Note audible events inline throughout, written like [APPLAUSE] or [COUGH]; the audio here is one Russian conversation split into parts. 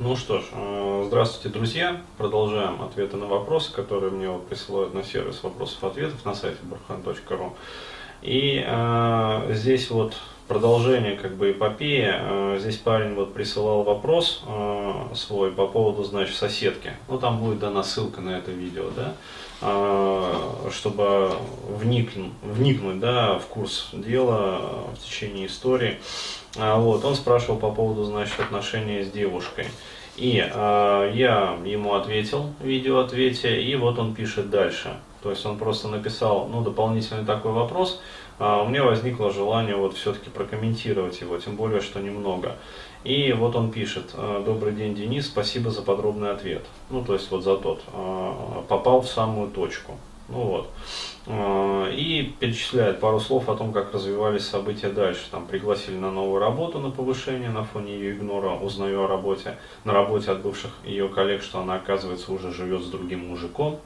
Ну что ж, э, здравствуйте, друзья. Продолжаем ответы на вопросы, которые мне вот присылают на сервис вопросов-ответов на сайте burhan.ru. И э, здесь вот продолжение как бы эпопеи. Э, здесь парень вот присылал вопрос э, свой по поводу, значит, соседки. Ну, там будет дана ссылка на это видео, да, э, чтобы вникнуть, вникнуть, да, в курс дела в течение истории. Вот, он спрашивал по поводу, значит, отношения с девушкой. И я ему ответил в видеоответе, и вот он пишет дальше. То есть он просто написал, ну, дополнительный такой вопрос, у меня возникло желание вот все-таки прокомментировать его, тем более, что немного. И вот он пишет, «Э, добрый день, Денис, спасибо за подробный ответ. Ну, то есть вот за тот, э, попал в самую точку. Ну вот. И перечисляет пару слов о том, как развивались события дальше. Там пригласили на новую работу на повышение на фоне ее игнора. Узнаю о работе, на работе от бывших ее коллег, что она, оказывается, уже живет с другим мужиком.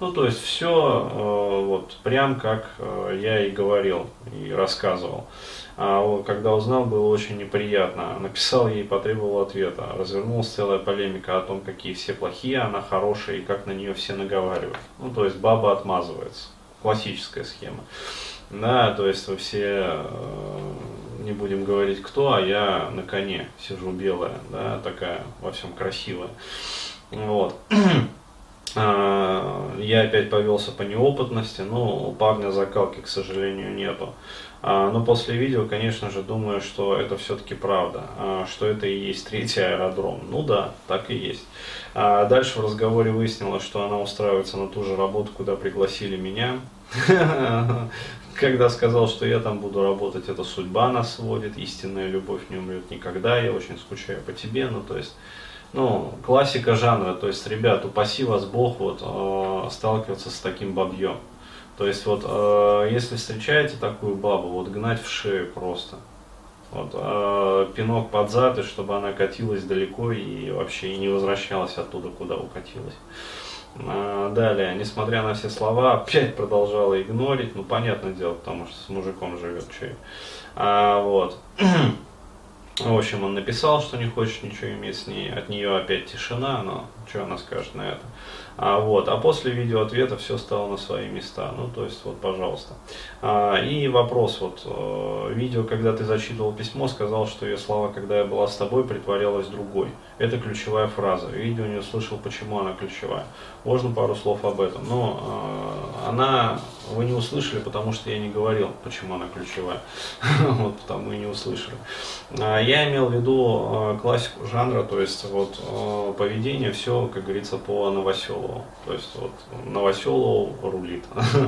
Ну, то есть все э, вот прям как э, я и говорил, и рассказывал. А когда узнал, было очень неприятно. Написал ей, потребовал ответа. Развернулась целая полемика о том, какие все плохие, она хорошая и как на нее все наговаривают. Ну, то есть баба отмазывается. Классическая схема. Да, то есть вы все, э, не будем говорить кто, а я на коне сижу белая, да, такая во всем красивая. Вот. [CLEARS THROAT] А, я опять повелся по неопытности, но у парня закалки, к сожалению, нету. А, но после видео, конечно же, думаю, что это все-таки правда, а, что это и есть третий аэродром. Ну да, так и есть. Дальше в разговоре выяснилось, что она устраивается на ту же работу, куда пригласили меня. [LAUGHS] Когда сказал, что я там буду работать, это судьба нас сводит, истинная любовь не умрет никогда, я очень скучаю по тебе, ну то есть ну, классика жанра, то есть, ребят, упаси вас Бог вот э, сталкиваться с таким бабьем. То есть, вот, э, если встречаете такую бабу, вот гнать в шею просто. Вот, э, пинок под зад, и чтобы она катилась далеко и вообще и не возвращалась оттуда, куда укатилась. Э, далее, несмотря на все слова, опять продолжала игнорить, ну, понятное дело, потому что с мужиком живет, че. А, вот. [CLEARS THROAT] В общем, он написал, что не хочет ничего иметь с ней. От нее опять тишина, но что она скажет на это? А, вот, а после видео ответа все стало на свои места. Ну, то есть, вот, пожалуйста. А, и вопрос, вот, э, видео, когда ты зачитывал письмо, сказал, что ее слова, когда я была с тобой, притворялась другой. Это ключевая фраза. Видео не услышал, почему она ключевая. Можно пару слов об этом. Но э, она, вы не услышали, потому что я не говорил, почему она ключевая. [LAUGHS] Вот, потому и не услышали. А, я имел в виду э, классику жанра, то есть, вот, э, поведение, все, как говорится, по. Новоселову. То есть вот Новоселов рулит.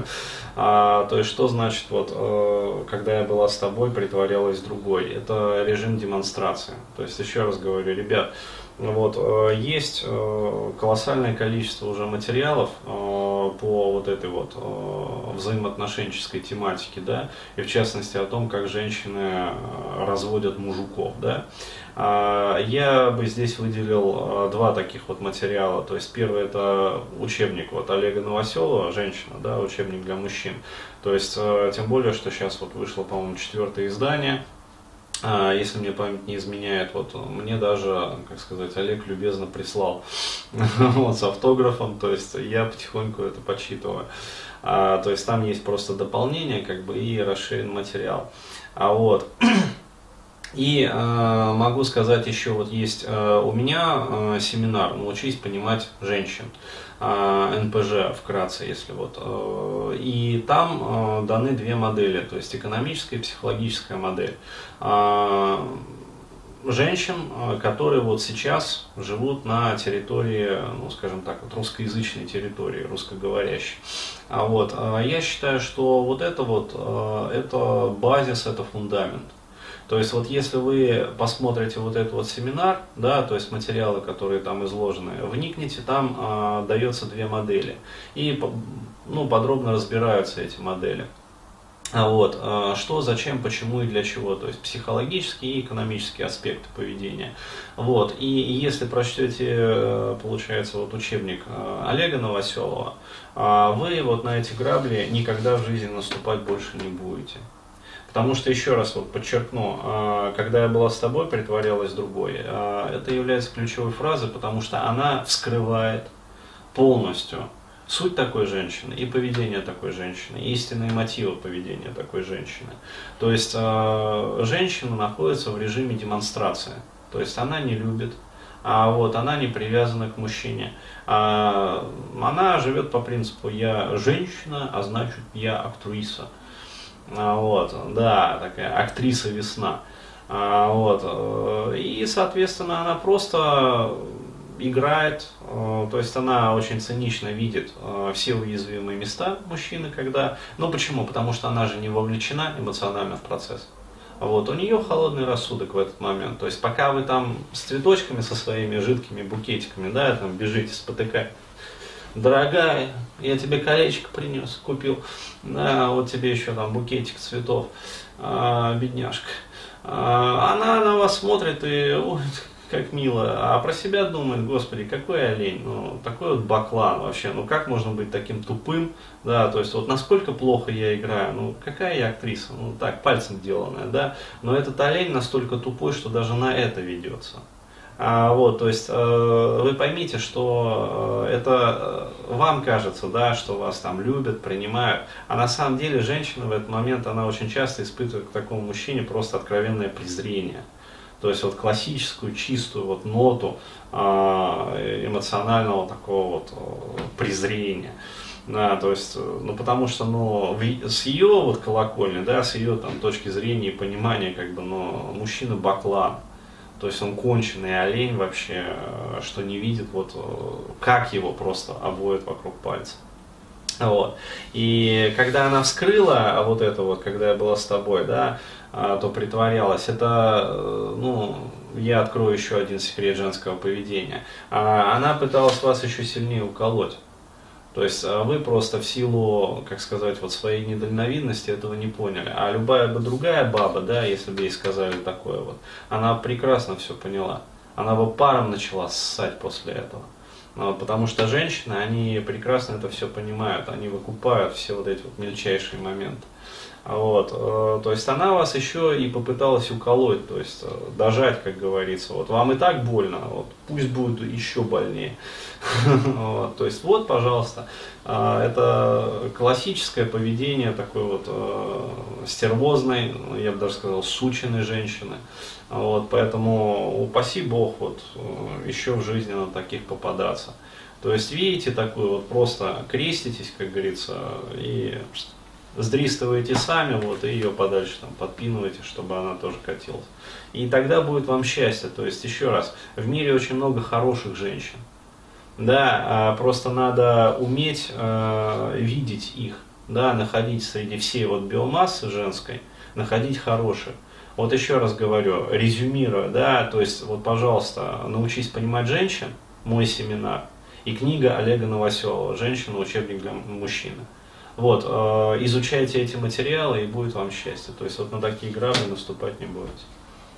[LAUGHS] а, то есть что значит вот, когда я была с тобой, притворялась другой? Это режим демонстрации. То есть еще раз говорю, ребят, вот, э, есть э, колоссальное количество уже материалов по вот этой вот взаимоотношенческой тематике, да, и в частности о том, как женщины разводят мужиков, да. А, я бы здесь выделил два таких вот материала. То есть первый это учебник вот Олега Новоселова, женщина, да, учебник для мужчин. То есть тем более, что сейчас вот вышло, по-моему, четвертое издание. Если мне память не изменяет, вот мне даже, как сказать, Олег любезно прислал [LAUGHS] вот, с автографом, то есть я потихоньку это почитываю. А, то есть там есть просто дополнение, как бы, и расширен материал. А вот [CLEARS THROAT] и э, могу сказать еще, вот есть э, у меня э, семинар «Научись понимать женщин», э, НПЖ вкратце, если вот. Э, и там э, даны две модели, то есть экономическая и психологическая модель. Э, женщин, э, которые вот сейчас живут на территории, ну, скажем так, вот русскоязычной территории, русскоговорящей. А вот, э, я считаю, что вот это вот, э, это базис, это фундамент. То есть вот если вы посмотрите вот этот вот семинар, да, то есть материалы, которые там изложены, вникните, там э, дается две модели. И ну, подробно разбираются эти модели. А вот, что, зачем, почему и для чего, то есть психологические и экономические аспекты поведения. Вот, и если прочтете, э, получается, вот учебник э, Олега Новоселова, вы вот на эти грабли никогда в жизни наступать больше не будете. Потому что, еще раз вот подчеркну, э, когда я была с тобой, притворялась другой, э, это является ключевой фразой, потому что она вскрывает полностью суть такой женщины и поведение такой женщины, истинные мотивы поведения такой женщины. То есть э, женщина находится в режиме демонстрации. То есть она не любит, а вот она не привязана к мужчине. А, она живет по принципу я женщина, а значит я актриса. А, вот, да, такая актриса весна. А, вот, э, и, соответственно, она просто играет, э, то есть она очень цинично видит э, все уязвимые места мужчины, когда, ну почему? Потому что она же не вовлечена эмоционально в процесс. Вот, у нее холодный рассудок в этот момент. То есть пока вы там с цветочками со своими жидкими букетиками, да, там бежите, спотыкая. Дорогая, я тебе колечко принес, купил. Да, вот тебе еще там букетик цветов, а, бедняжка. А, она на вас смотрит и, ой, как мило, а про себя думает, господи, какой олень, ну, такой вот баклан вообще, ну, как можно быть таким тупым, да, то есть, вот насколько плохо я играю, ну, какая я актриса, ну, так, пальцем деланная, да, но этот олень настолько тупой, что даже на это ведется. А, вот, то есть э, вы поймите, что э, это э, вам кажется, да, что вас там любят, принимают, а на самом деле женщина в этот момент, она очень часто испытывает к такому мужчине просто откровенное презрение. То есть вот классическую чистую вот ноту а, эмоционального такого вот презрения. Да, то есть, ну потому что, ну, с ее вот колокольни, да, с ее там точки зрения и понимания, как бы, ну, мужчина баклан. То есть он конченый олень вообще, что не видит, вот как его просто обводят вокруг пальца. Вот. И когда она вскрыла вот это вот, когда я была с тобой, да, а, то притворялась. Это, э, ну, я открою еще один секрет женского поведения. А, она пыталась вас еще сильнее уколоть. То есть а, вы просто в силу, как сказать, вот своей недальновидности этого не поняли. А любая бы другая баба, да, если бы ей сказали такое вот, она прекрасно все поняла. Она бы паром начала ссать после этого. Потому что женщины, они прекрасно это все понимают, они выкупают все вот эти вот мельчайшие моменты. Вот, э, то есть она вас еще и попыталась уколоть, то есть э, дожать, как говорится. Вот вам и так больно, вот, пусть будет еще больнее. [LAUGHS] То есть вот, пожалуйста, э, это классическое поведение такой вот стервозной, я бы даже сказал, сученной женщины. Вот, поэтому упаси Бог вот еще в жизни на таких попадаться. То есть видите такую вот просто креститесь, как говорится, и сдристываете сами, вот, и ее подальше там подпинываете, чтобы она тоже катилась. И тогда будет вам счастье. То есть, еще раз, в мире очень много хороших женщин. Да, а просто надо уметь э, видеть их, да, находить среди всей вот биомассы женской, находить хороших. Вот еще раз говорю, резюмируя, да, то есть, вот, пожалуйста, научись понимать женщин, мой семинар, и книга Олега Новоселова «Женщина. Учебник для мужчины». Вот, э, изучайте эти материалы и будет вам счастье. То есть вот на такие грабли наступать не будете.